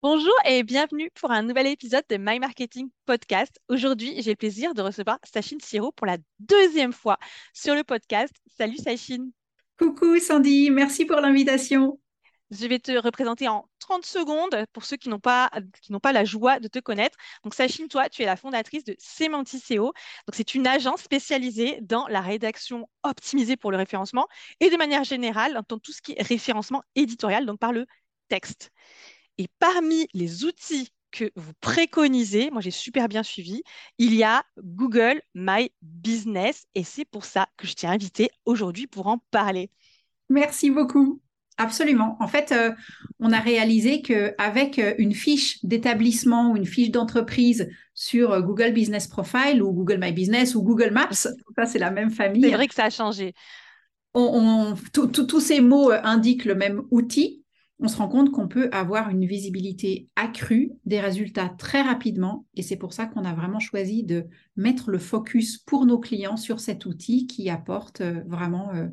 Bonjour et bienvenue pour un nouvel épisode de My Marketing Podcast. Aujourd'hui, j'ai le plaisir de recevoir Sachine Siro pour la deuxième fois sur le podcast. Salut Sachine. Coucou Sandy, merci pour l'invitation. Je vais te représenter en 30 secondes pour ceux qui n'ont pas, qui n'ont pas la joie de te connaître. Donc, Sachine, toi, tu es la fondatrice de Semantiseo. Donc, c'est une agence spécialisée dans la rédaction optimisée pour le référencement et de manière générale dans tout ce qui est référencement éditorial, donc par le texte. Et parmi les outils que vous préconisez, moi j'ai super bien suivi, il y a Google My Business et c'est pour ça que je t'ai invité aujourd'hui pour en parler. Merci beaucoup. Absolument. En fait, euh, on a réalisé qu'avec euh, une fiche d'établissement ou une fiche d'entreprise sur euh, Google Business Profile ou Google My Business ou Google Maps, ça c'est la même famille. C'est vrai que ça a changé. tous ces mots indiquent le même outil on se rend compte qu'on peut avoir une visibilité accrue, des résultats très rapidement. Et c'est pour ça qu'on a vraiment choisi de mettre le focus pour nos clients sur cet outil qui apporte euh, vraiment euh,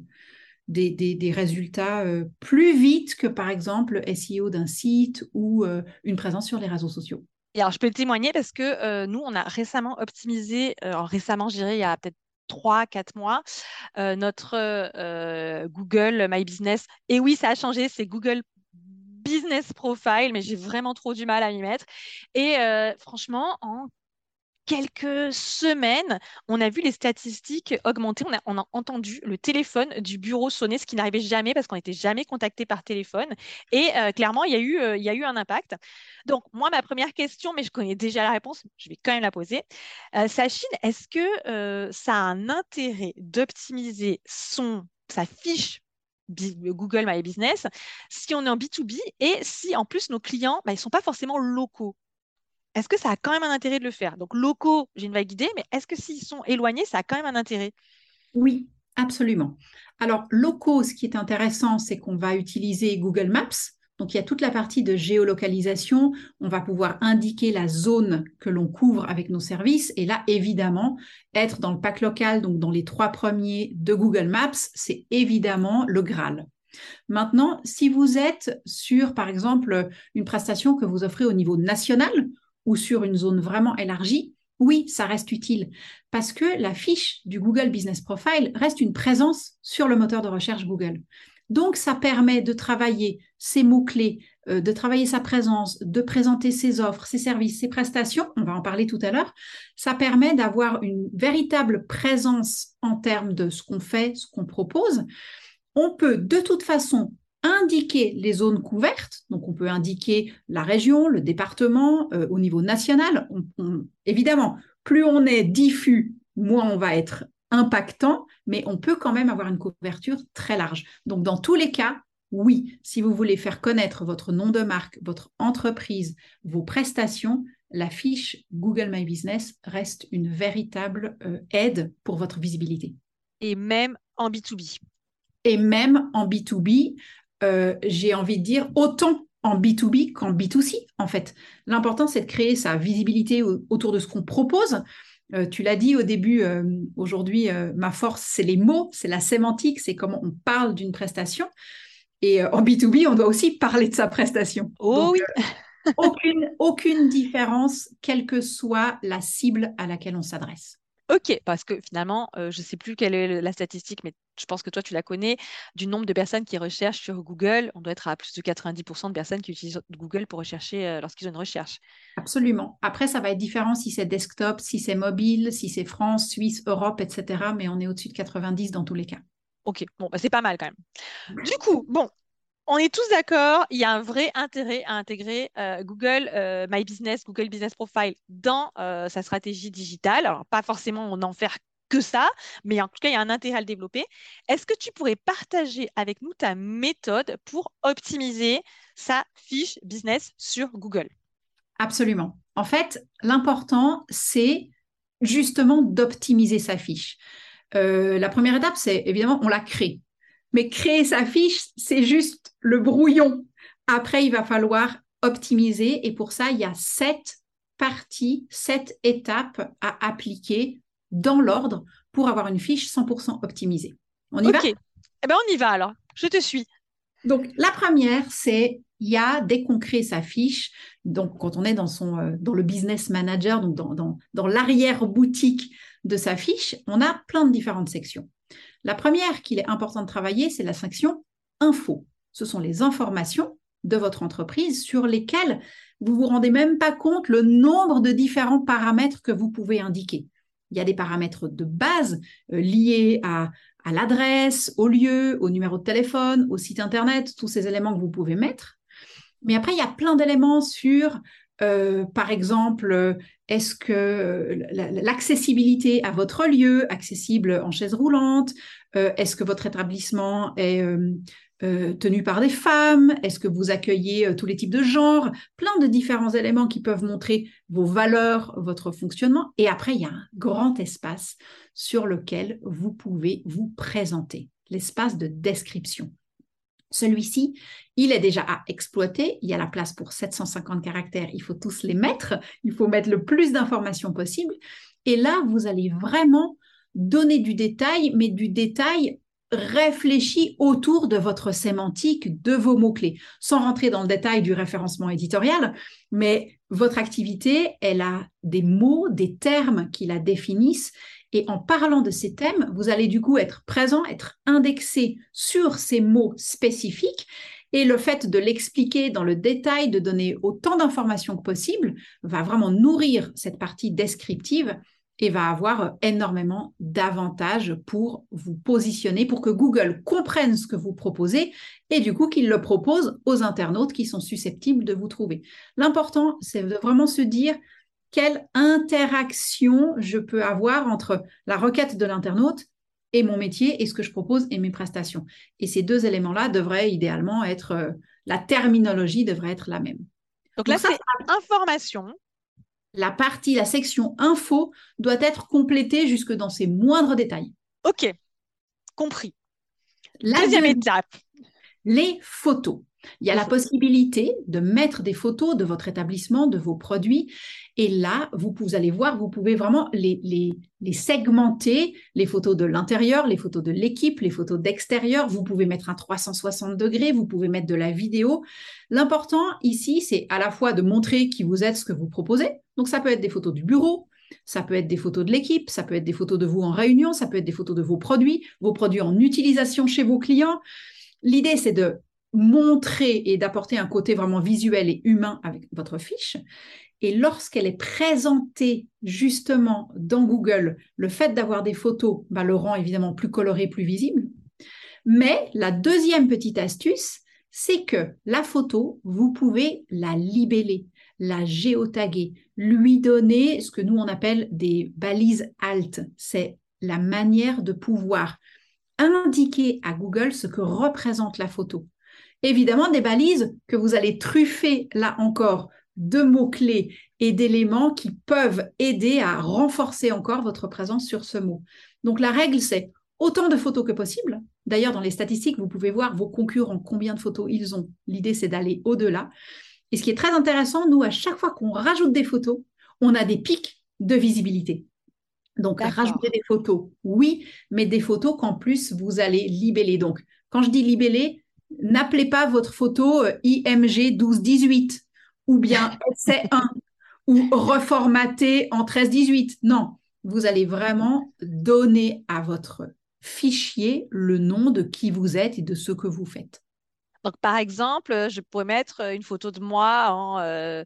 des, résultats euh, plus vite que par exemple SEO d'un site ou une présence sur les réseaux sociaux. Et alors, je peux témoigner parce que nous, on a récemment optimisé, récemment, je dirais, il y a peut-être 3, 4 mois, notre Google My Business. Et oui, ça a changé, c'est Google business profile, mais j'ai vraiment trop du mal à m'y mettre. Et euh, franchement, en quelques semaines, on a vu les statistiques augmenter. On a, entendu le téléphone du bureau sonner, ce qui n'arrivait jamais parce qu'on n'était jamais contacté par téléphone. Et euh, clairement, il y, a eu, euh, y a eu un impact. Donc, moi, ma première question, mais je connais déjà la réponse, je vais quand même la poser. Sachine, est-ce que ça a un intérêt d'optimiser son sa fiche Google My Business, si on est en B2B et si en plus nos clients, bah, ils ne sont pas forcément locaux. Est-ce que ça a quand même un intérêt de le faire? Donc locaux, j'ai une vague idée, mais est-ce que s'ils sont éloignés, ça a quand même un intérêt? Oui, absolument. Alors locaux, ce qui est intéressant, c'est qu'on va utiliser Google Maps donc il y a toute la partie de géolocalisation. On va pouvoir indiquer la zone que l'on couvre avec nos services. Et là, évidemment, être dans le pack local, donc dans les trois premiers de Google Maps, c'est évidemment le Graal. Maintenant, si vous êtes sur, par exemple, une prestation que vous offrez au niveau national ou sur une zone vraiment élargie, oui, ça reste utile parce que la fiche du Google Business Profile reste une présence sur le moteur de recherche Google. Donc, ça permet de travailler ses mots-clés, euh, de travailler sa présence, de présenter ses offres, ses services, ses prestations. On va en parler tout à l'heure. Ça permet d'avoir une véritable présence en termes de ce qu'on fait, ce qu'on propose. On peut de toute façon indiquer les zones couvertes. Donc, on peut indiquer la région, le département euh, au niveau national. évidemment, plus on est diffus, moins on va être impactant, mais on peut quand même avoir une couverture très large. Donc, dans tous les cas, oui, si vous voulez faire connaître votre nom de marque, votre entreprise, vos prestations, la fiche Google My Business reste une véritable euh, aide pour votre visibilité. Et même en B2B. Et même en B2B, euh, j'ai envie de dire autant en B2B qu'en B2C, en fait. L'important, c'est de créer sa visibilité autour de ce qu'on propose, euh, tu l'as dit au début, euh, aujourd'hui, euh, ma force, c'est les mots, c'est la sémantique, c'est comment on parle d'une prestation. Et en B2B, on doit aussi parler de sa prestation. Oh oui. aucune, aucune différence, quelle que soit la cible à laquelle on s'adresse. Ok, parce que finalement, euh, je ne sais plus quelle est la statistique, mais je pense que toi, tu la connais, du nombre de personnes qui recherchent sur Google. On doit être à plus de 90% de personnes qui utilisent Google pour rechercher euh, lorsqu'ils ont une recherche. Absolument. Après, ça va être différent si c'est desktop, si c'est mobile, si c'est France, Suisse, Europe, etc. Mais on est au-dessus de 90 dans tous les cas. Ok, bon, bah, c'est pas mal quand même. Du coup, bon, on est tous d'accord, il y a un vrai intérêt à intégrer euh, Google euh, My Business, Google Business Profile dans euh, sa stratégie digitale. Alors, pas forcément on n'en faire que ça, mais en tout cas, il y a un intérêt à le développer. Est-ce que tu pourrais partager avec nous ta méthode pour optimiser sa fiche business sur Google? Absolument. En fait, l'important, c'est justement d'optimiser sa fiche. la première étape, c'est évidemment, on la crée. Mais créer sa fiche, c'est juste le brouillon. Après, il va falloir optimiser et pour ça, il y a sept parties, sept étapes à appliquer dans l'ordre pour avoir une fiche 100% optimisée. On y va? Eh bien, on y va alors. Je te suis. Donc, la première, c'est il y a, dès qu'on crée sa fiche, donc quand on est dans, son, euh, dans le business manager, donc dans, dans, dans l'arrière-boutique de sa fiche, on a plein de différentes sections. La première qu'il est important de travailler, c'est la section info. Ce sont les informations de votre entreprise sur lesquelles vous vous rendez même pas compte le nombre de différents paramètres que vous pouvez indiquer. Il y a des paramètres de base euh, liés à, à l'adresse, au lieu, au numéro de téléphone, au site internet, tous ces éléments que vous pouvez mettre. Mais après, il y a plein d'éléments sur, euh, par exemple, est-ce que l'accessibilité à votre lieu, accessible en chaise roulante, euh, est-ce que votre établissement est euh, tenu par des femmes, est-ce que vous accueillez tous les types de genres, plein de différents éléments qui peuvent montrer vos valeurs, votre fonctionnement. Et après, il y a un grand espace sur lequel vous pouvez vous présenter, l'espace de description. Celui-ci, il est déjà à exploiter. Il y a la place pour 750 caractères. Il faut tous les mettre. Il faut mettre le plus d'informations possible. Et là, vous allez vraiment donner du détail, mais du détail réfléchi autour de votre sémantique, de vos mots-clés, sans rentrer dans le détail du référencement éditorial, mais votre activité, elle a des mots, des termes qui la définissent et en parlant de ces thèmes, vous allez du coup être présent, être indexé sur ces mots spécifiques. Et le fait de l'expliquer dans le détail, de donner autant d'informations que possible, va vraiment nourrir cette partie descriptive et va avoir énormément d'avantages pour vous positionner, pour que Google comprenne ce que vous proposez et du coup qu'il le propose aux internautes qui sont susceptibles de vous trouver. L'important, c'est de vraiment se dire, quelle interaction je peux avoir entre la requête de l'internaute et mon métier et ce que je propose et mes prestations. Et ces deux éléments-là devraient idéalement être, euh, la terminologie devrait être la même. Donc, là, c'est information. La partie, la section info doit être complétée jusque dans ses moindres détails. OK, compris. La deuxième étape. Les photos. Il y a la possibilité de mettre des photos de votre établissement, de vos produits. Et là, vous, allez voir, vous pouvez vraiment les, les, segmenter, les photos de l'intérieur, les photos de l'équipe, les photos d'extérieur. Vous pouvez mettre un 360 degrés, vous pouvez mettre de la vidéo. L'important ici, c'est à la fois de montrer qui vous êtes, ce que vous proposez. Donc, ça peut être des photos du bureau, ça peut être des photos de l'équipe, ça peut être des photos de vous en réunion, ça peut être des photos de vos produits, vos produits en utilisation chez vos clients. L'idée, c'est de montrer et d'apporter un côté vraiment visuel et humain avec votre fiche. Et lorsqu'elle est présentée justement dans Google, le fait d'avoir des photos bah, le rend évidemment plus coloré, plus visible. Mais la deuxième petite astuce, c'est que la photo, vous pouvez la libeller, la géotaguer, lui donner ce que nous on appelle des balises alt. C'est la manière de pouvoir indiquer à Google ce que représente la photo évidemment des balises que vous allez truffer là encore de mots-clés et d'éléments qui peuvent aider à renforcer encore votre présence sur ce mot. Donc la règle, c'est autant de photos que possible. D'ailleurs, dans les statistiques, vous pouvez voir vos concurrents, combien de photos ils ont. L'idée, c'est d'aller au-delà. Et ce qui est très intéressant, nous, à chaque fois qu'on rajoute des photos, on a des pics de visibilité. Donc, rajouter des photos, oui, mais des photos qu'en plus, vous allez libeller. Donc, quand je dis libeller, n'appelez pas votre photo euh, IMG 1218 ou bien SC1 ou reformaté en 1318. Non, vous allez vraiment donner à votre fichier le nom de qui vous êtes et de ce que vous faites. Donc, par exemple, je pourrais mettre une photo de moi en, euh,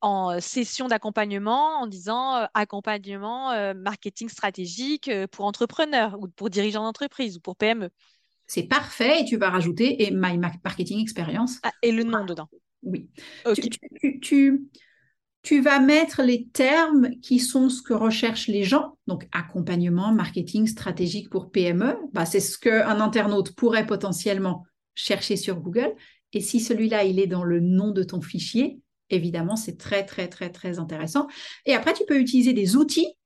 en session d'accompagnement en disant accompagnement marketing stratégique pour entrepreneurs ou pour dirigeants d'entreprise ou pour PME c'est parfait et tu vas rajouter et My Marketing Experience. Ah, et le nom dedans. Oui. Tu, tu, vas mettre les termes qui sont ce que recherchent les gens, donc accompagnement, marketing stratégique pour PME. Bah, c'est ce qu'un internaute pourrait potentiellement chercher sur Google. Et si celui-là, il est dans le nom de ton fichier, évidemment, c'est très, très, très, très intéressant. Et après, tu peux utiliser des outils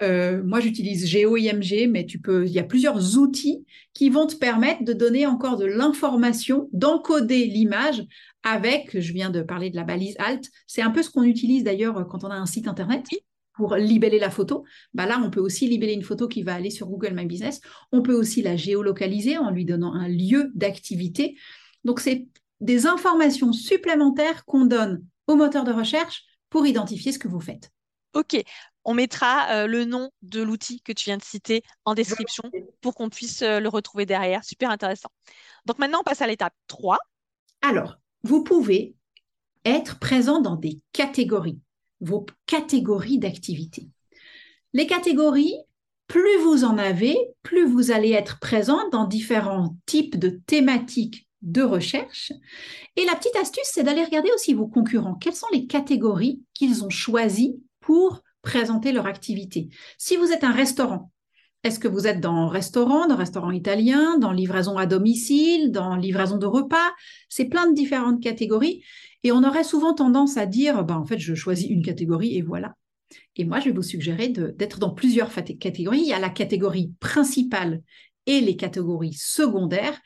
euh, moi, j'utilise GeoIMG, mais tu peux, il y a plusieurs outils qui vont te permettre de donner encore de l'information, d'encoder l'image avec, je viens de parler de la balise alt, c'est un peu ce qu'on utilise d'ailleurs quand on a un site internet pour libeller la photo. Bah là, on peut aussi libeller une photo qui va aller sur Google My Business. On peut aussi la géolocaliser en lui donnant un lieu d'activité. Donc, c'est des informations supplémentaires qu'on donne au moteur de recherche pour identifier ce que vous faites. Ok, on mettra euh, le nom de l'outil que tu viens de citer en description pour qu'on puisse euh, le retrouver derrière. Super intéressant. Donc maintenant, on passe à l'étape 3. Alors, vous pouvez être présent dans des catégories, vos catégories d'activité. Les catégories, plus vous en avez, plus vous allez être présent dans différents types de thématiques de recherche. Et la petite astuce, c'est d'aller regarder aussi vos concurrents. Quelles sont les catégories qu'ils ont choisies pour présenter leur activité Si vous êtes un restaurant, est-ce que vous êtes dans restaurant, dans restaurant italien, dans livraison à domicile, dans livraison de repas? C'est plein de différentes catégories. Et on aurait souvent tendance à dire, bah, en fait, je choisis une catégorie et voilà. Et moi, je vais vous suggérer d'être dans plusieurs catégories. Il y a la catégorie principale et les catégories secondaires.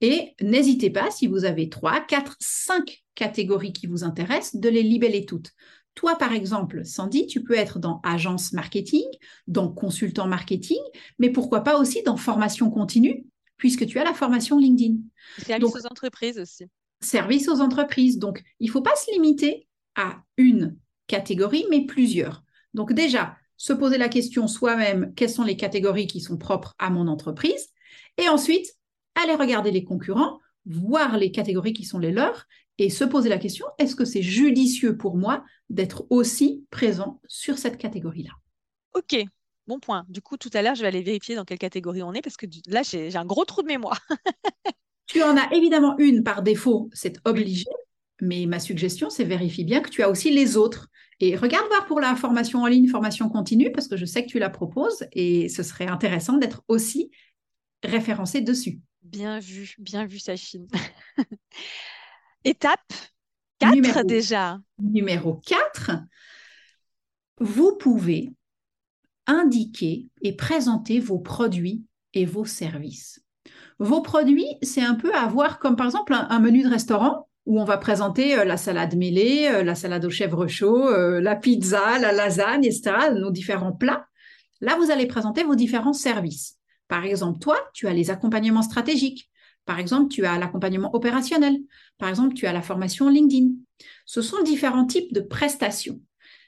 Et n'hésitez pas, si vous avez trois, quatre, cinq catégories qui vous intéressent, de les libeller toutes. Toi, par exemple, Sandy, tu peux être dans agence marketing, dans consultant marketing, mais pourquoi pas aussi dans formation continue, puisque tu as la formation LinkedIn. Service aux entreprises aussi. Service aux entreprises. Donc, il ne faut pas se limiter à une catégorie, mais plusieurs. Donc déjà, se poser la question soi-même, quelles sont les catégories qui sont propres à mon entreprise, et ensuite, aller regarder les concurrents, voir les catégories qui sont les leurs, et se poser la question, est-ce que c'est judicieux pour moi d'être aussi présent sur cette catégorie-là? Ok, bon point. Du coup, tout à l'heure, je vais aller vérifier dans quelle catégorie on est, parce que là, j'ai un gros trou de mémoire. tu en as évidemment une par défaut, c'est obligé, mais ma suggestion, c'est vérifie bien que tu as aussi les autres. Et regarde voir pour la formation en ligne, formation continue, parce que je sais que tu la proposes et ce serait intéressant d'être aussi référencé dessus. Bien vu, bien vu, Sachine. Étape 4 déjà. Numéro 4, vous pouvez indiquer et présenter vos produits et vos services. Vos produits, c'est un peu à voir comme par exemple un menu de restaurant où on va présenter euh, la salade mêlée, euh, la salade au chèvre chaud, euh, la pizza, la lasagne, etc., nos différents plats. Là, vous allez présenter vos différents services. Par exemple, toi, tu as les accompagnements stratégiques. Par exemple, tu as l'accompagnement opérationnel. Par exemple, tu as la formation LinkedIn. Ce sont différents types de prestations.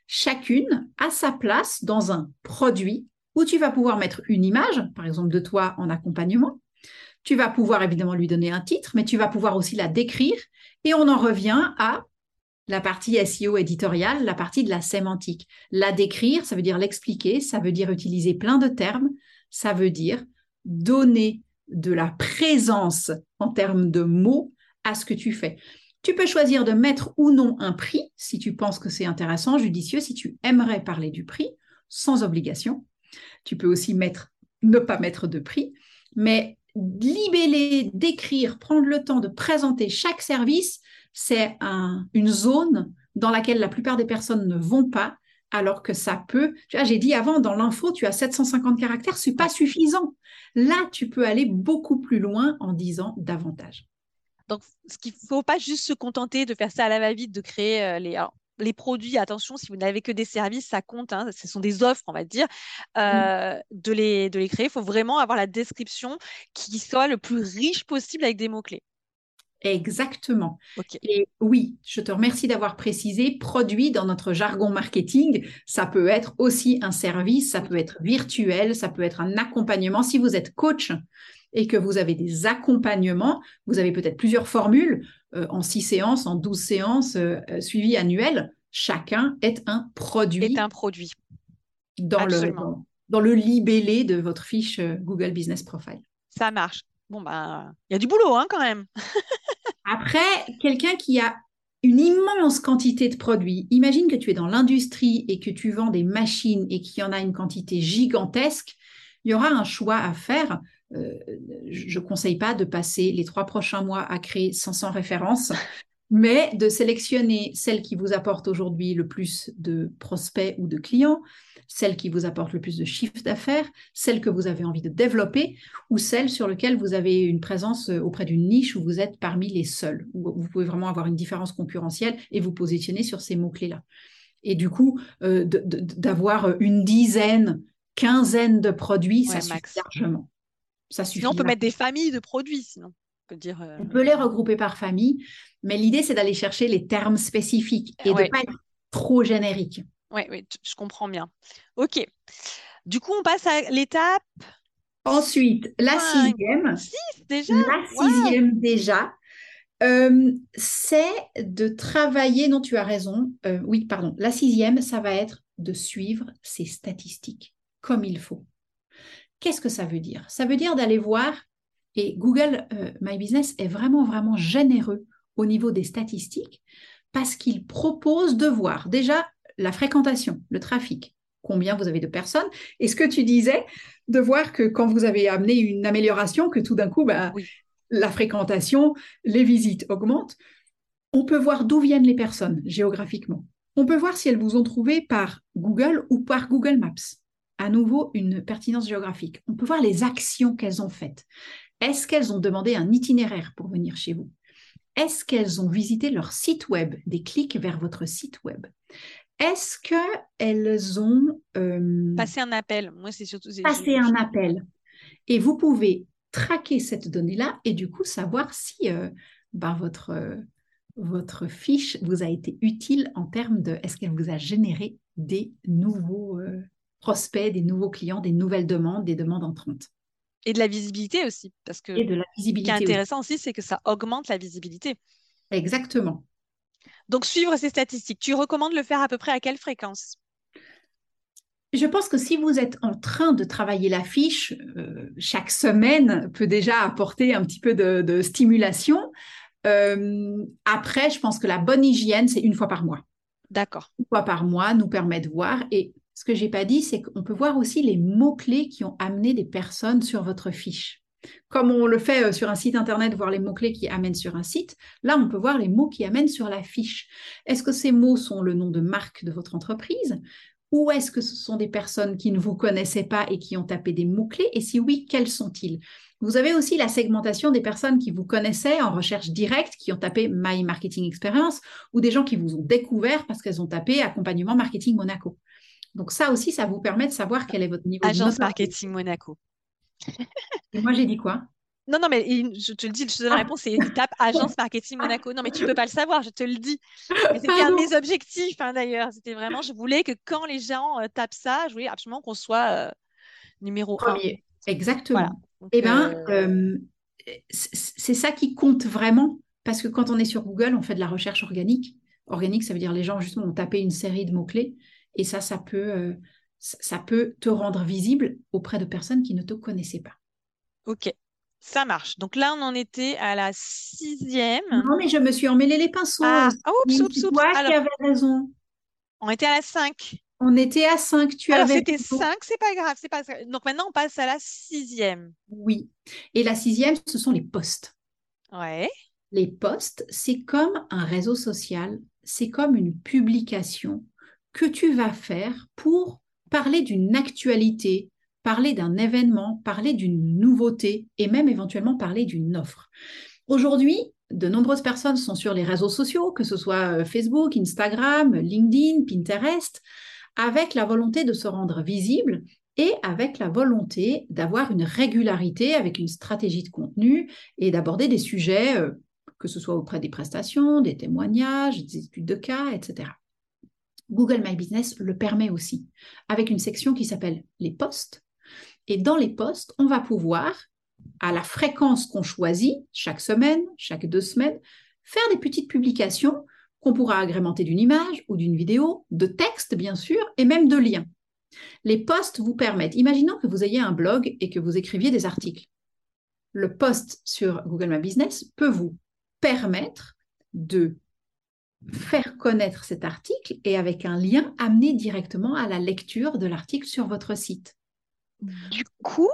Chacune a sa place dans un produit où tu vas pouvoir mettre une image, par exemple de toi en accompagnement. Tu vas pouvoir évidemment lui donner un titre, mais tu vas pouvoir aussi la décrire et on en revient à la partie SEO éditoriale, la partie de la sémantique. La décrire, ça veut dire l'expliquer, ça veut dire utiliser plein de termes, ça veut dire donner de la présence en termes de mots à ce que tu fais. Tu peux choisir de mettre ou non un prix si tu penses que c'est intéressant, judicieux, si tu aimerais parler du prix, sans obligation. Tu peux aussi mettre, ne pas mettre de prix, mais libeller, décrire, prendre le temps de présenter chaque service, c'est une zone dans laquelle la plupart des personnes ne vont pas, alors que ça peut. J'ai dit avant, dans l'info, tu as 750 caractères, ce n'est pas suffisant. Là, tu peux aller beaucoup plus loin en disant davantage. Donc, ce qu'il ne faut pas juste se contenter de faire ça à la va-vite, de créer euh, les les produits, attention, si vous n'avez que des services, ça compte, hein, ce sont des offres, on va dire, euh, de, les, de les créer. Il faut vraiment avoir la description qui soit le plus riche possible avec des mots-clés. Exactement. Et oui, je te remercie d'avoir précisé, produit dans notre jargon marketing, ça peut être aussi un service, ça peut être virtuel, ça peut être un accompagnement. Si vous êtes coach et que vous avez des accompagnements, vous avez peut-être plusieurs formules. Euh, en six séances, en douze séances euh, euh, suivies annuelles, chacun est un produit. Est un produit. Dans le, dans, le libellé de votre fiche Google Business Profile. Ça marche. Bon, ben, il y a du boulot hein, quand même. Après, quelqu'un qui a une immense quantité de produits. Imagine que tu es dans l'industrie et que tu vends des machines et qu'il y en a une quantité gigantesque. Il y aura un choix à faire. Euh, je ne conseille pas de passer les trois prochains mois à créer 500 références, mais de sélectionner celles qui vous apportent aujourd'hui le plus de prospects ou de clients, celles qui vous apportent le plus de chiffre d'affaires, celles que vous avez envie de développer ou celles sur lesquelles vous avez une présence euh, auprès d'une niche où vous êtes parmi les seuls, où vous pouvez vraiment avoir une différence concurrentielle et vous positionner sur ces mots-clés-là. Et du coup, euh, d'avoir une dizaine, quinzaine de produits, ça suffit largement. Sinon, on peut mettre des familles de produits, sinon. Peut dire. euh, On peut les regrouper par famille, mais l'idée, c'est d'aller chercher les termes spécifiques et de ne pas être trop générique. Ouais, t- je comprends bien. Ok. Du coup, on passe à l'étape Ensuite, la sixième, 6 déjà? la sixième déjà, euh, c'est de travailler, non, tu as raison, euh, oui, pardon, la sixième, ça va être de suivre ses statistiques comme il faut. Qu'est-ce que ça veut dire? Ça veut dire d'aller voir, et Google euh, My Business est vraiment, vraiment généreux au niveau des statistiques, parce qu'il propose de voir déjà la fréquentation, le trafic, combien vous avez de personnes, et ce que tu disais, de voir que quand vous avez amené une amélioration, que tout d'un coup, bah, Oui. la fréquentation, les visites augmentent. On peut voir d'où viennent les personnes géographiquement. On peut voir si elles vous ont trouvé par Google ou par Google Maps. À nouveau, une pertinence géographique. On peut voir les actions qu'elles ont faites. Est-ce qu'elles ont demandé un itinéraire pour venir chez vous? Est-ce qu'elles ont visité leur site web, des clics vers votre site web? Est-ce qu'elles ont euh, Passer un appel? Moi, c'est surtout. je- un appel Et vous pouvez traquer cette donnée-là et du coup savoir si euh, ben, votre, euh, votre fiche vous a été utile en termes de est-ce qu'elle vous a généré des nouveaux prospects, des nouveaux clients, des nouvelles demandes, des demandes entrantes? Et de la visibilité aussi. Parce que et de la ce qui est intéressant aussi, c'est que ça augmente la visibilité. Exactement. Donc, suivre ces statistiques. Tu recommandes le faire à peu près à quelle fréquence? Je pense que si vous êtes en train de travailler la fiche, euh, chaque semaine peut déjà apporter un petit peu de, de stimulation. Euh, après, je pense que la bonne hygiène, c'est une fois par mois. D'accord. Une fois par mois nous permet de voir. Et ce que j'ai pas dit, c'est qu'on peut voir aussi les mots-clés qui ont amené des personnes sur votre fiche. Comme on le fait euh, sur un site internet, voir les mots-clés qui amènent sur un site, là, on peut voir les mots qui amènent sur la fiche. Est-ce que ces mots sont le nom de marque de votre entreprise ou est-ce que ce sont des personnes qui ne vous connaissaient pas et qui ont tapé des mots-clés? Et si oui, quels sont-ils? Vous avez aussi la segmentation des personnes qui vous connaissaient en recherche directe, qui ont tapé My Marketing Experience, ou des gens qui vous ont découvert parce qu'elles ont tapé Accompagnement Marketing Monaco. Donc ça aussi, ça vous permet de savoir quel est votre niveau de Agence. Marketing Monaco. Et moi, j'ai dit quoi? Non, non, mais je te le dis, je te donne la Ah. réponse, c'est tape Agence Marketing Monaco. Non, mais tu peux pas le savoir, je te le dis. C'était un de mes objectifs, hein, d'ailleurs. C'était vraiment, je voulais que quand les gens euh, tapent ça, je voulais absolument qu'on soit euh, numéro un. Premier. Exactement. Voilà. Donc, Eh bien, euh, c'est ça qui compte vraiment, parce que quand on est sur Google, on fait de la recherche organique. Organique, ça veut dire les gens justement ont tapé une série de mots-clés, et ça, ça peut, euh, ça, peut te rendre visible auprès de personnes qui ne te connaissaient pas. ok, ça marche. Donc là, on en était à la sixième. Non, mais je me suis emmêlé les pinceaux. Ah, oups, oups, oups. toi qui Alors, avais raison. on était à la 5. On était à 5, tu Alors, avais c'était raison. 5, c'est pas grave, c'est pas grave. Donc maintenant, on passe à la sixième. Oui. Et la sixième, ce sont les posts. Ouais. Les posts, c'est comme un réseau social, c'est comme une publication que tu vas faire pour parler d'une actualité, parler d'un événement, parler d'une nouveauté et même éventuellement parler d'une offre. Aujourd'hui, de nombreuses personnes sont sur les réseaux sociaux, que ce soit euh, Facebook, Instagram, LinkedIn, Pinterest, avec la volonté de se rendre visible et avec la volonté d'avoir une régularité avec une stratégie de contenu et d'aborder des sujets, euh, que ce soit auprès des prestations, des témoignages, des études de cas, etc. Google My Business le permet aussi, avec une section qui s'appelle les posts. Et dans les posts, on va pouvoir, à la fréquence qu'on choisit, chaque semaine, chaque deux semaines, faire des petites publications qu'on pourra agrémenter d'une image ou d'une vidéo, de texte bien sûr, et même de liens. Les posts vous permettent, imaginons que vous ayez un blog et que vous écriviez des articles. Le post sur Google My Business peut vous permettre de faire connaître cet article et avec un lien amener directement à la lecture de l'article sur votre site. Du coup,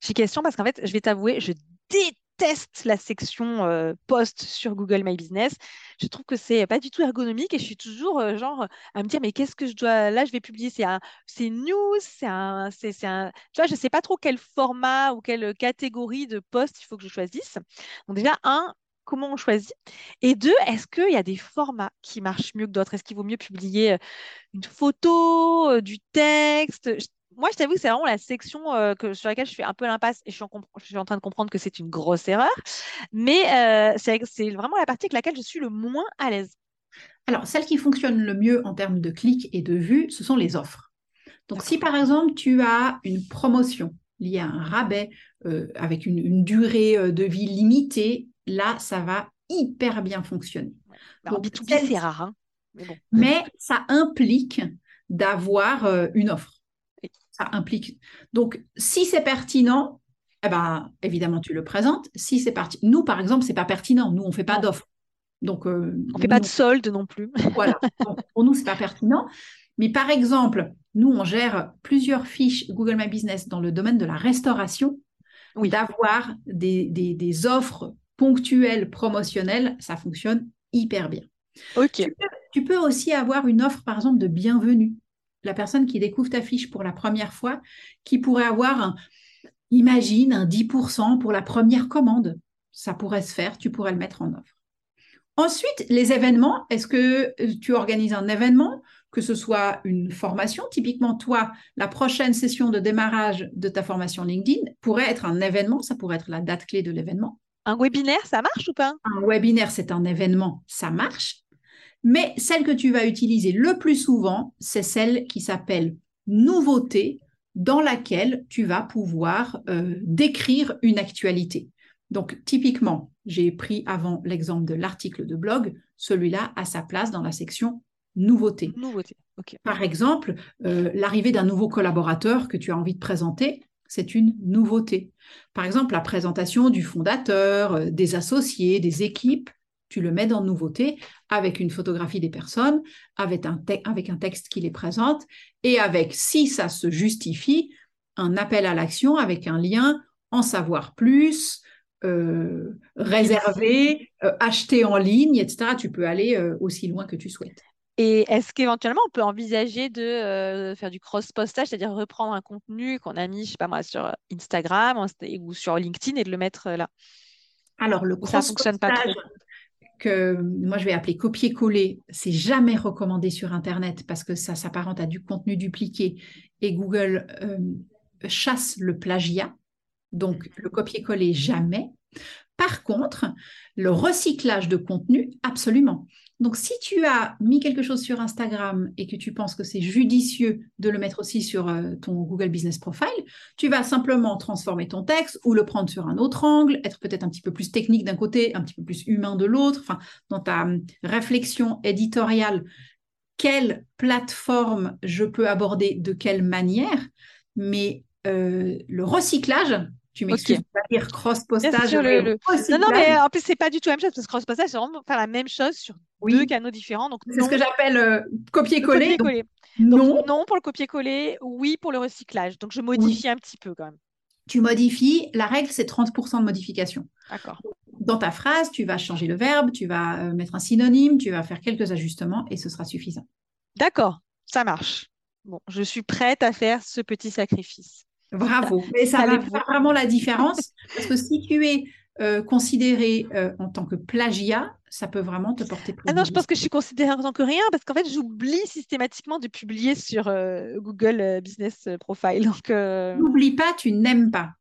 j'ai question parce qu'en fait, je vais t'avouer, je déteste la section euh, post sur Google My Business. Je trouve que c'est pas du tout ergonomique et je suis toujours euh, genre à me dire mais qu'est-ce que je dois là je vais publier? C'est c'est news c'est un c'est un tu vois je sais pas trop quel format ou quelle catégorie de post il faut que je choisisse. Donc déjà un comment on choisit et deux est-ce qu'il y a des formats qui marchent mieux que d'autres? Est-ce qu'il vaut mieux publier euh, une photo, euh, du texte? Moi, je t'avoue que c'est vraiment la section euh, que, sur laquelle je fais un peu l'impasse et je suis, en, je suis en train de comprendre que c'est une grosse erreur. Mais euh, c'est vraiment la partie avec laquelle je suis le moins à l'aise. Alors, celle qui fonctionne le mieux en termes de clics et de vues, ce sont les offres. Donc, si par exemple, tu as une promotion liée à un rabais euh, avec une, durée de vie limitée, là, ça va hyper bien fonctionner. Alors, B2B, c'est rare. Hein. Mais, ça implique d'avoir une offre ça implique. Donc, si c'est pertinent, eh ben, évidemment, tu le présentes. Si c'est parti, nous, par exemple, c'est pas pertinent. Nous, on fait pas d'offres. Donc, euh, on fait pas de solde non plus. voilà. pour nous, c'est pas pertinent. Mais par exemple, nous, on gère plusieurs fiches Google My Business dans le domaine de la restauration. Oui. D'avoir des, des, offres ponctuelles, promotionnelles, ça fonctionne hyper bien. Ok. tu peux aussi avoir une offre, par exemple, de bienvenue la personne qui découvre ta fiche pour la première fois, qui pourrait avoir, un, imagine, un 10% pour la première commande. Ça pourrait se faire, tu pourrais le mettre en offre. Ensuite, les événements, est-ce que euh, tu organises un événement, que ce soit une formation? Typiquement, toi, la prochaine session de démarrage de ta formation LinkedIn pourrait être un événement, ça pourrait être la date clé de l'événement. Un webinaire, ça marche ou pas? Un webinaire, c'est un événement, ça marche. Mais celle que tu vas utiliser le plus souvent, c'est celle qui s'appelle nouveauté, dans laquelle tu vas pouvoir euh, décrire une actualité. Donc, typiquement, j'ai pris avant l'exemple de l'article de blog, celui-là a sa place dans la section nouveauté. Nouveauté, Par exemple, euh, l'arrivée d'un nouveau collaborateur que tu as envie de présenter, c'est une nouveauté. Par exemple, la présentation du fondateur, euh, des associés, des équipes, tu le mets dans nouveauté avec une photographie des personnes, avec un, texte qui les présente et avec, si ça se justifie, un appel à l'action avec un lien en savoir plus, euh, réserver, euh, acheter en ligne, etc. Tu peux aller aussi loin que tu souhaites. Et est-ce qu'éventuellement on peut envisager de faire du cross-postage, c'est-à-dire reprendre un contenu qu'on a mis, je sais pas moi, sur Instagram ou sur LinkedIn et de le mettre là? Alors le cross-postage, que moi je vais appeler copier-coller, c'est jamais recommandé sur Internet parce que ça s'apparente à du contenu dupliqué et Google euh, chasse le plagiat. Donc le copier-coller, jamais. Par contre, le recyclage de contenu, absolument. Donc, si tu as mis quelque chose sur Instagram et que tu penses que c'est judicieux de le mettre aussi sur euh, ton Google Business Profile, tu vas simplement transformer ton texte ou le prendre sur un autre angle, être peut-être un petit peu plus technique d'un côté, un petit peu plus humain de l'autre, enfin, dans ta hum, réflexion éditoriale, quelle plateforme je peux aborder de quelle manière, mais euh, le recyclage, tu m'excuses, okay. dire cross-postage. Non, non, mais en plus, c'est pas du tout la même chose parce que cross-postage, c'est vraiment faire la même chose sur deux canaux différents. C'est ce que j'appelle euh, copier-coller. non. non pour le copier-coller, oui pour le recyclage. Donc, je modifie un petit peu quand même. Tu modifies, la règle, c'est 30% de modification. D'accord. Dans ta phrase, tu vas changer le verbe, tu vas euh, mettre un synonyme, tu vas faire quelques ajustements et ce sera suffisant. D'accord, ça marche. Bon, je suis prête à faire ce petit sacrifice. Bravo. Mais ça va faire vraiment la différence parce que si tu es euh, considéré euh, en tant que plagiat, ça peut vraiment te porter préjudice. Ah non, je pense que je suis considérée en tant que rien parce qu'en fait, j'oublie systématiquement de publier sur euh, Google Business Profile. Donc, n'oublie pas, tu n'aimes pas.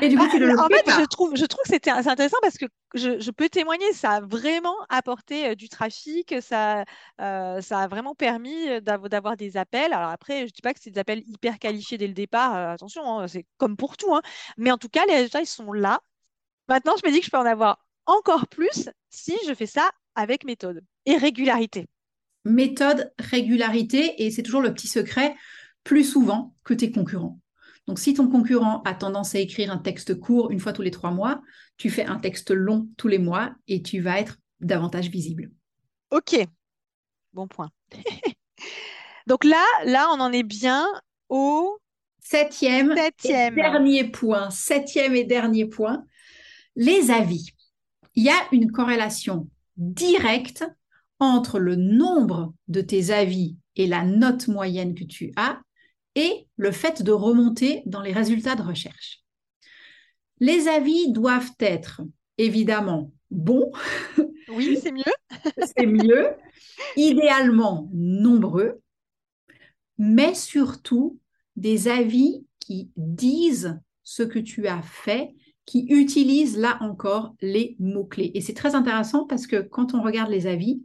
Et du coup, tu le bah, en fait, je trouve, je trouve que c'est intéressant parce que je, peux témoigner, ça a vraiment apporté euh, du trafic, ça, euh, ça a vraiment permis euh, d'avoir des appels. Alors après, je ne dis pas que c'est des appels hyper qualifiés dès le départ, attention, hein, c'est comme pour tout, hein. mais en tout cas, les résultats, ils sont là. Maintenant, je me dis que je peux en avoir encore plus si je fais ça avec méthode et régularité. Méthode, régularité, et c'est toujours le petit secret, plus souvent que tes concurrents. Donc, si ton concurrent a tendance à écrire un texte court une fois tous les trois mois, tu fais un texte long tous les mois et tu vas être davantage visible. Ok, bon point. Donc là, là, on en est bien au septième, septième. Et dernier point. Septième et dernier point. Les avis. Il y a une corrélation directe entre le nombre de tes avis et la note moyenne que tu as et le fait de remonter dans les résultats de recherche. Les avis doivent être évidemment bons. Oui, c'est mieux. c'est mieux. Idéalement nombreux, mais surtout des avis qui disent ce que tu as fait, qui utilisent là encore les mots-clés. Et c'est très intéressant parce que quand on regarde les avis,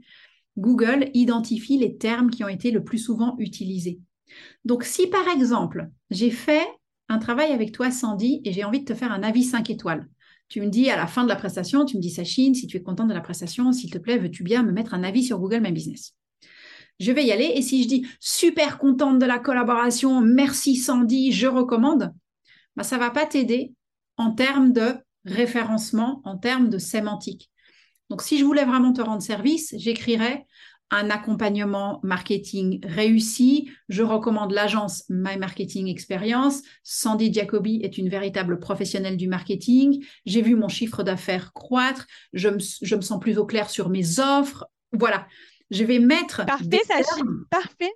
Google identifie les termes qui ont été le plus souvent utilisés. Donc si par exemple, j'ai fait un travail avec toi, Sandy, et j'ai envie de te faire un avis 5 étoiles, tu me dis à la fin de la prestation, tu me dis Sachine, si tu es contente de la prestation, s'il te plaît, veux-tu bien me mettre un avis sur Google My Business? Je vais y aller et si je dis super contente de la collaboration, merci Sandy, je recommande, bah, ça ne va pas t'aider en termes de référencement, en termes de sémantique. Donc, si je voulais vraiment te rendre service, j'écrirais un accompagnement marketing réussi. Je recommande l'agence My Marketing Experience. Sandy Jacobi est une véritable professionnelle du marketing. J'ai vu mon chiffre d'affaires croître. Je me, je me, sens plus au clair sur mes offres. Voilà. Je vais mettre. Parfait, Sachi. Parfait.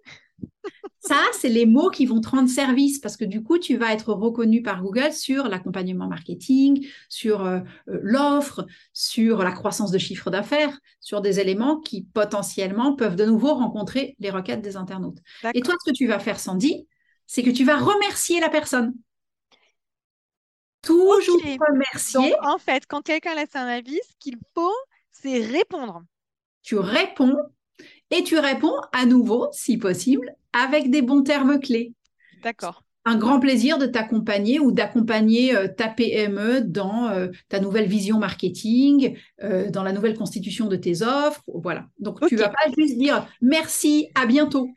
Ça, c'est les mots qui vont te rendre service parce que du coup, tu vas être reconnu par Google sur l'accompagnement marketing, sur euh, euh, l'offre, sur la croissance de chiffre d'affaires, sur des éléments qui potentiellement peuvent de nouveau rencontrer les requêtes des internautes. Et toi, ce que tu vas faire, Sandy, c'est que tu vas remercier la personne. Toujours remercier. en fait, quand quelqu'un laisse un avis, ce qu'il faut, c'est répondre. Tu réponds et tu réponds à nouveau, si possible, avec des bons termes clés. D'accord. Un grand plaisir de t'accompagner ou d'accompagner euh, ta PME dans euh, ta nouvelle vision marketing, euh, dans la nouvelle constitution de tes offres. Voilà. Donc, tu tu vas pas juste dire merci, à bientôt.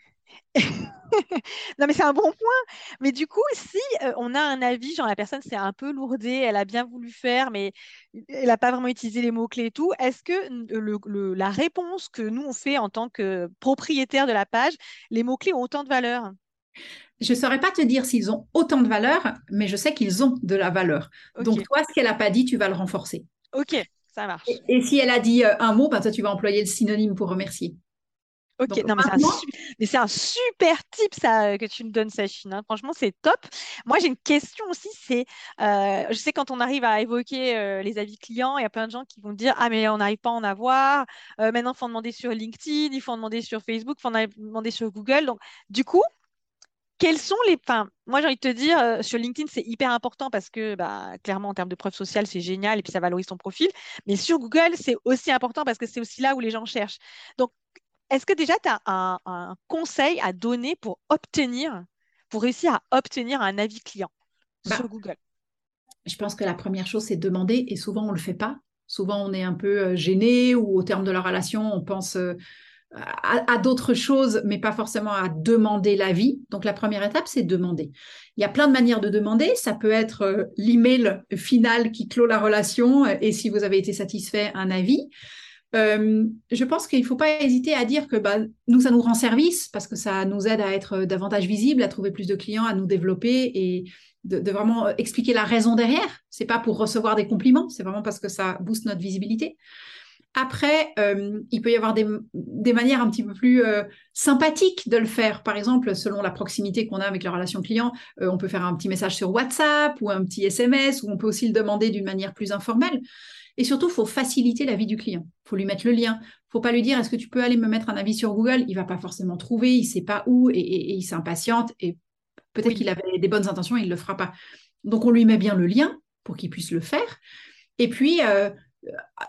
non, mais c'est un bon point. Mais du coup, si euh, on a un avis, genre la personne s'est un peu lourdée, elle a bien voulu faire, mais elle n'a pas vraiment utilisé les mots-clés et tout, est-ce que la réponse que nous, on fait en tant que propriétaire de la page, les mots-clés ont autant de valeur? Je ne saurais pas te dire s'ils ont autant de valeur, mais je sais qu'ils ont de la valeur. Donc, toi, ce qu'elle n'a pas dit, tu vas le renforcer. Ok, ça marche. Et, si elle a dit euh, un mot, ben, toi, tu vas employer le synonyme pour remercier. Ok, non, mais c'est un, super tip ça euh, que tu me donnes, Sachine. Hein. Franchement, c'est top. Moi, j'ai une question aussi. C'est, euh, je sais quand on arrive à évoquer euh, les avis clients, il y a plein de gens qui vont dire ah mais on n'arrive pas à en avoir. maintenant, il faut en demander sur LinkedIn, il faut en demander sur Facebook, il faut en demander sur Google. Donc, du coup, quels sont les. Enfin, moi, j'ai envie de te dire, sur LinkedIn, c'est hyper important parce que, bah, clairement, en termes de preuve sociale, c'est génial et puis ça valorise ton profil. Mais sur Google, c'est aussi important parce que c'est aussi là où les gens cherchent. Donc, est-ce que déjà tu as un, conseil à donner pour obtenir, pour réussir à obtenir un avis client bah, sur Google? Je pense que la première chose, c'est demander et souvent on ne le fait pas. Souvent on est un peu euh, gêné ou au terme de la relation, on pense euh, à, d'autres choses, mais pas forcément à demander l'avis. Donc la première étape, c'est demander. Il y a plein de manières de demander. Ça peut être euh, l'email final qui clôt la relation et si vous avez été satisfait, un avis. Euh, je pense qu'il ne faut pas hésiter à dire que bah, nous, ça nous rend service parce que ça nous aide à être euh, davantage visible, à trouver plus de clients, à nous développer et de, vraiment euh, expliquer la raison derrière. C'est pas pour recevoir des compliments, c'est vraiment parce que ça booste notre visibilité. Après, il peut y avoir des, manières un petit peu plus sympathiques de le faire. Par exemple, selon la proximité qu'on a avec la relation client, on peut faire un petit message sur WhatsApp ou un petit SMS, ou on peut aussi le demander d'une manière plus informelle. Et surtout, il faut faciliter la vie du client. Il faut lui mettre le lien. Il ne faut pas lui dire est-ce que tu peux aller me mettre un avis sur Google? Il va pas forcément trouver, il ne sait pas où et, il s'impatiente et peut-être qu'il avait des bonnes intentions et il ne le fera pas. Donc on lui met bien le lien pour qu'il puisse le faire. Et puis, euh,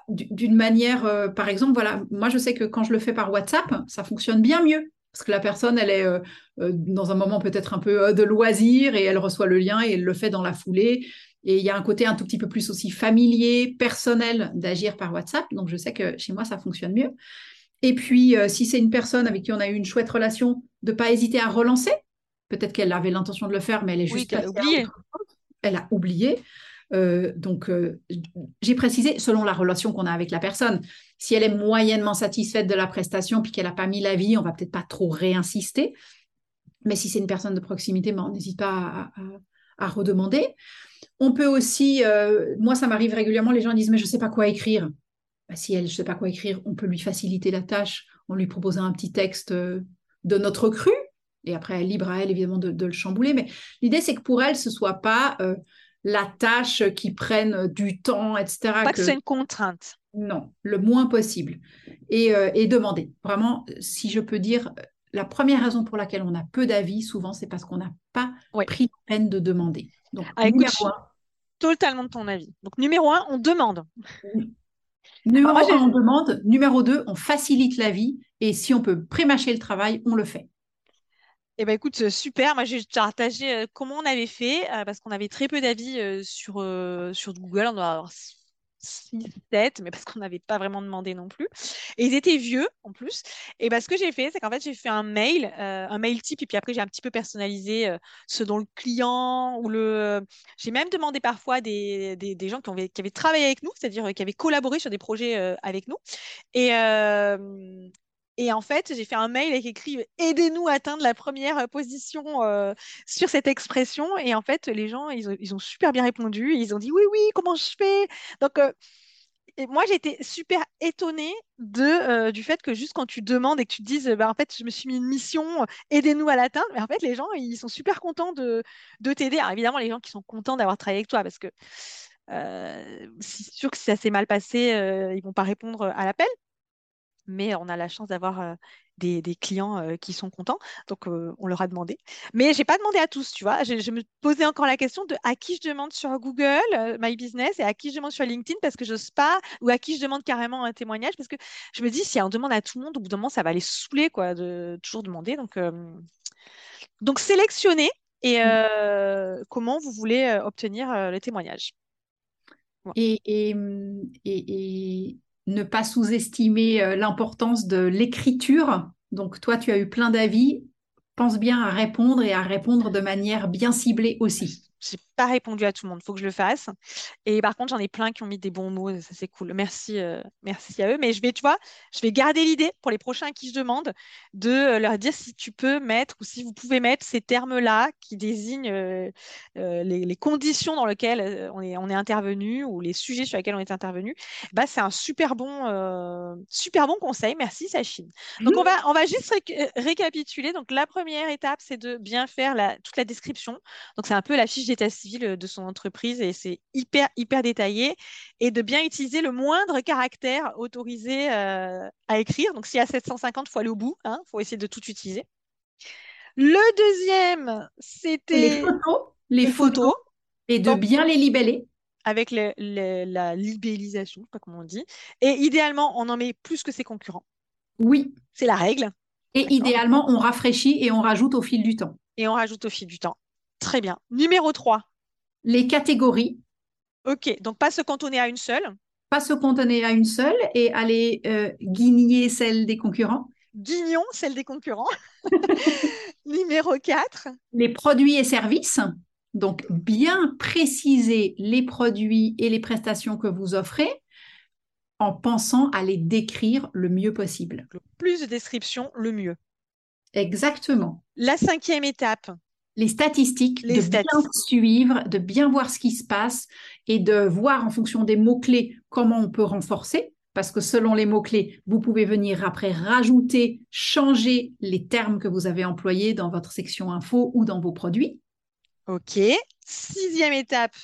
d'une manière, euh, par exemple, voilà, moi je sais que quand je le fais par WhatsApp, ça fonctionne bien mieux. Parce que la personne, elle est euh, dans un moment peut-être un peu de loisir et elle reçoit le lien et elle le fait dans la foulée. Et il y a un côté un tout petit peu plus aussi familier, personnel d'agir par WhatsApp. Donc, je sais que chez moi, ça fonctionne mieux. Et puis, euh, si c'est une personne avec qui on a eu une chouette relation, de ne pas hésiter à relancer. Peut-être qu'elle avait l'intention de le faire, mais elle est juste oui, oublié. Elle a oublié. Euh, donc, euh, j'ai précisé selon la relation qu'on a avec la personne. Si elle est moyennement satisfaite de la prestation puis qu'elle n'a pas mis l'avis, on va peut-être pas trop réinsister. Mais si c'est une personne de proximité, ben, on n'hésite pas à redemander. On peut aussi, euh, moi ça m'arrive régulièrement, les gens disent mais je ne sais pas quoi écrire. Bah, si elle ne sait pas quoi écrire, on peut lui faciliter la tâche en lui proposant un petit texte euh, de notre cru. Et après, elle libre à elle évidemment de, le chambouler. Mais l'idée c'est que pour elle, ce ne soit pas euh, la tâche qui prenne du temps, etc. Pas que, c'est une contrainte. Non, le moins possible. Et, et demander. Vraiment, si je peux dire, la première raison pour laquelle on a peu d'avis, souvent, c'est parce qu'on n'a pas pris la peine de demander. Donc, ah, numéro un, totalement de ton avis. Donc, numéro un, on demande. Numéro un, on demande. Numéro deux, on facilite la vie. Et si on peut prémâcher le travail, on le fait. Eh ben écoute, euh, super. Moi, j'ai partagé euh, comment on avait fait euh, parce qu'on avait très peu d'avis sur, sur Google. On doit avoir 6, 7, mais parce qu'on n'avait pas vraiment demandé non plus. Et ils étaient vieux en plus. Et ben, ce que j'ai fait, c'est qu'en fait, j'ai fait un mail, un mail type, et puis après, j'ai un petit peu personnalisé ce dont le client ou le. J'ai même demandé parfois des, des, des gens qui, avaient, qui avaient travaillé avec nous, c'est-à-dire qui avaient collaboré sur des projets avec nous. Et, et en fait, j'ai fait un mail avec écrit Aidez-nous à atteindre la première euh, position euh, sur cette expression. Et en fait, les gens, ils ont, super bien répondu. Ils ont dit Oui, oui, comment je fais? Donc, euh, et moi, j'étais super étonnée de, du fait que juste quand tu demandes et que tu te dises bah, En fait, je me suis mis une mission, aidez-nous à l'atteindre. Mais en fait, les gens, ils sont super contents de, de t'aider. Alors, évidemment, les gens qui sont contents d'avoir travaillé avec toi parce que. c'est sûr que si ça s'est mal passé, ils vont pas répondre à l'appel mais on a la chance d'avoir des, clients qui sont contents. Donc, on leur a demandé. Mais je n'ai pas demandé à tous, tu vois. Je, me posais encore la question de à qui je demande sur Google, My Business, et à qui je demande sur LinkedIn parce que je n'ose pas, ou à qui je demande carrément un témoignage parce que je me dis, si on demande à tout le monde, au bout d'un moment, ça va les saouler, quoi, de toujours demander. Donc, donc sélectionnez et mmh. comment vous voulez obtenir le témoignage. et, et, et, ne pas sous-estimer euh, l'importance de l'écriture. Donc, toi, tu as eu plein d'avis. Pense bien à répondre et à répondre de manière bien ciblée aussi pas répondu à tout le monde. Il faut que je le fasse. Et par contre, j'en ai plein qui ont mis des bons mots. Ça, c'est cool. Merci, euh, merci à eux. Mais je vais, tu vois, je vais garder l'idée pour les prochains à qui je demande de euh, leur dire si tu peux mettre ou si vous pouvez mettre ces termes-là qui désignent euh, les, conditions dans lesquelles on est, intervenu ou les sujets sur lesquels on est intervenu. Bah, c'est un super bon, super bon conseil. Merci, Sachine. Donc, on va, on va juste récapituler. Donc, la première étape, c'est de bien faire toute la description. Donc, c'est un peu la fiche d'état euh, de son entreprise et c'est hyper, hyper détaillé et de bien utiliser le moindre caractère autorisé euh, à écrire. Donc, s'il y a 750, il faut aller au bout, il hein, faut essayer de tout utiliser. Le deuxième, c'était les photos, les, photos, et de bien les libeller. Avec la libellisation, je sais pas comment on dit. Et idéalement, on en met plus que ses concurrents. Oui. C'est la règle. Et idéalement, on rafraîchit et on rajoute au fil du temps. Et on rajoute au fil du temps. Très bien. Numéro 3. Les catégories. Ok, donc pas se cantonner à une seule. Pas se cantonner à une seule et aller euh, guigner celle des concurrents. Guignons celle des concurrents. Numéro 4. Les produits et services. Donc, bien préciser les produits et les prestations que vous offrez en pensant à les décrire le mieux possible. Le plus de description, le mieux. Exactement. La cinquième étape, les statistiques, de bien suivre, de bien voir ce qui se passe et de voir en fonction des mots-clés comment on peut renforcer. Parce que selon les mots-clés, vous pouvez venir après rajouter, changer les termes que vous avez employés dans votre section info ou dans vos produits. OK. Sixième étape.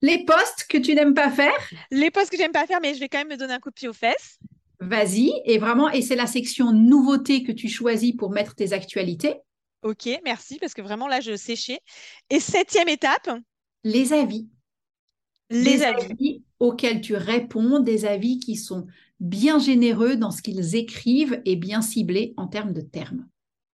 Les postes que tu n'aimes pas faire. Les postes que j'aime pas faire, mais je vais quand même me donner un coup de pied aux fesses. Vas-y. Et vraiment, et c'est la section nouveautés que tu choisis pour mettre tes actualités. Ok, merci, parce que vraiment là, je séchais. Et septième étape? Les avis. Les avis. auxquels tu réponds, des avis qui sont bien généreux dans ce qu'ils écrivent et bien ciblés en termes de termes.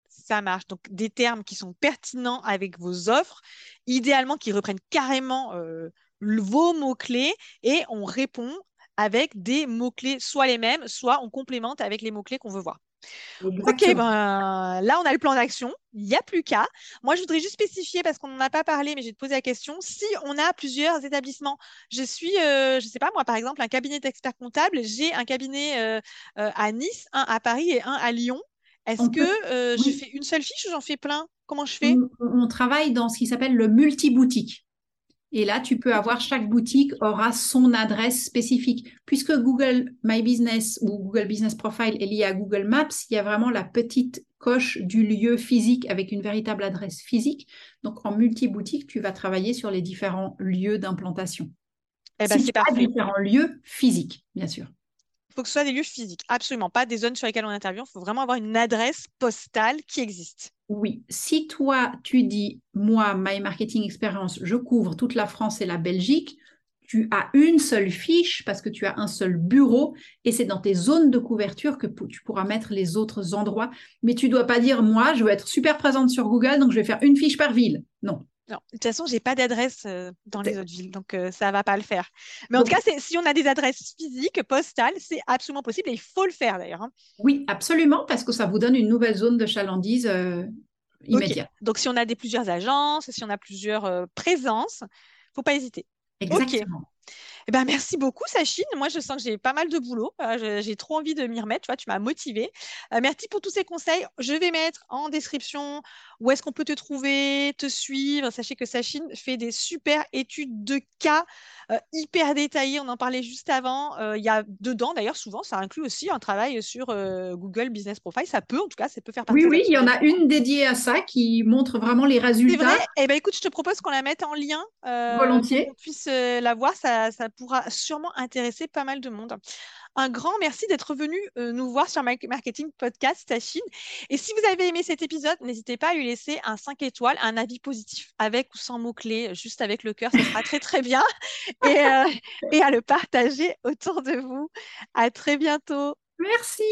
Ça marche. Donc, des termes qui sont pertinents avec vos offres, idéalement qui reprennent carrément euh, vos mots-clés et on répond avec des mots-clés, soit les mêmes, soit on complémente avec les mots-clés qu'on veut voir. Ok, ben, là, on a le plan d'action. Il n'y a plus qu'à. Moi, je voudrais juste spécifier, parce qu'on n'en a pas parlé, mais te poser la question. Si on a plusieurs établissements, je suis, euh, je ne sais pas, moi, par exemple, un cabinet d'experts comptables, j'ai un cabinet euh, euh, à Nice, un à Paris et un à Lyon. Est-ce que je fais une seule fiche ou j'en fais plein? Comment je fais? On, travaille dans ce qui s'appelle le multi-boutique. Et là, tu peux avoir, chaque boutique aura son adresse spécifique. Puisque Google My Business ou Google Business Profile est lié à Google Maps, il y a vraiment la petite coche du lieu physique avec une véritable adresse physique. Donc, en multi-boutique, tu vas travailler sur les différents lieux d'implantation. Eh ben, c'est parfait. différents lieux physiques, bien sûr. Il faut que ce soit des lieux physiques, absolument pas des zones sur lesquelles on intervient. Il faut vraiment avoir une adresse postale qui existe. Oui, si toi, tu dis, moi, My Marketing Experience, je couvre toute la France et la Belgique, tu as une seule fiche parce que tu as un seul bureau et c'est dans tes zones de couverture que tu pourras mettre les autres endroits. Mais tu dois pas dire, moi, je veux être super présente sur Google, donc je vais faire une fiche par ville. Non. Non, de toute façon, je n'ai pas d'adresse euh, dans les autres villes, donc euh, ça ne va pas le faire. Mais en tout cas, si on a des adresses physiques, postales, c'est absolument possible et il faut le faire d'ailleurs. Hein. Oui, absolument, parce que ça vous donne une nouvelle zone de chalandise euh, immédiate. Donc, si on a des plusieurs agences, si on a plusieurs présences, il ne faut pas hésiter. Exactement. Eh ben, merci beaucoup, Sachine. Moi, je sens que j'ai pas mal de boulot. Euh, j'ai trop envie de m'y remettre. Tu vois, tu m'as motivée. Euh, merci pour tous ces conseils. Je vais mettre en description où est-ce qu'on peut te trouver, te suivre. Sachez que Sachine fait des super études de cas euh, hyper détaillées. On en parlait juste avant. Il y a dedans, d'ailleurs, souvent, ça inclut aussi un travail sur Google Business Profile. Ça peut, en tout cas, ça peut faire partie. Oui, oui, il y en a une dédiée à ça qui montre vraiment les résultats. C'est vrai? Eh ben, écoute, je te propose qu'on la mette en lien. Volontiers. Qu'on puisse la voir. Ça, ça pourra sûrement intéresser pas mal de monde. Un grand merci d'être venu euh, nous voir sur Marketing Podcast Tachine. Et si vous avez aimé cet épisode, n'hésitez pas à lui laisser un 5 étoiles, un avis positif avec ou sans mots-clés, juste avec le cœur, ça sera très très bien. Et, euh, et à le partager autour de vous. À très bientôt. Merci.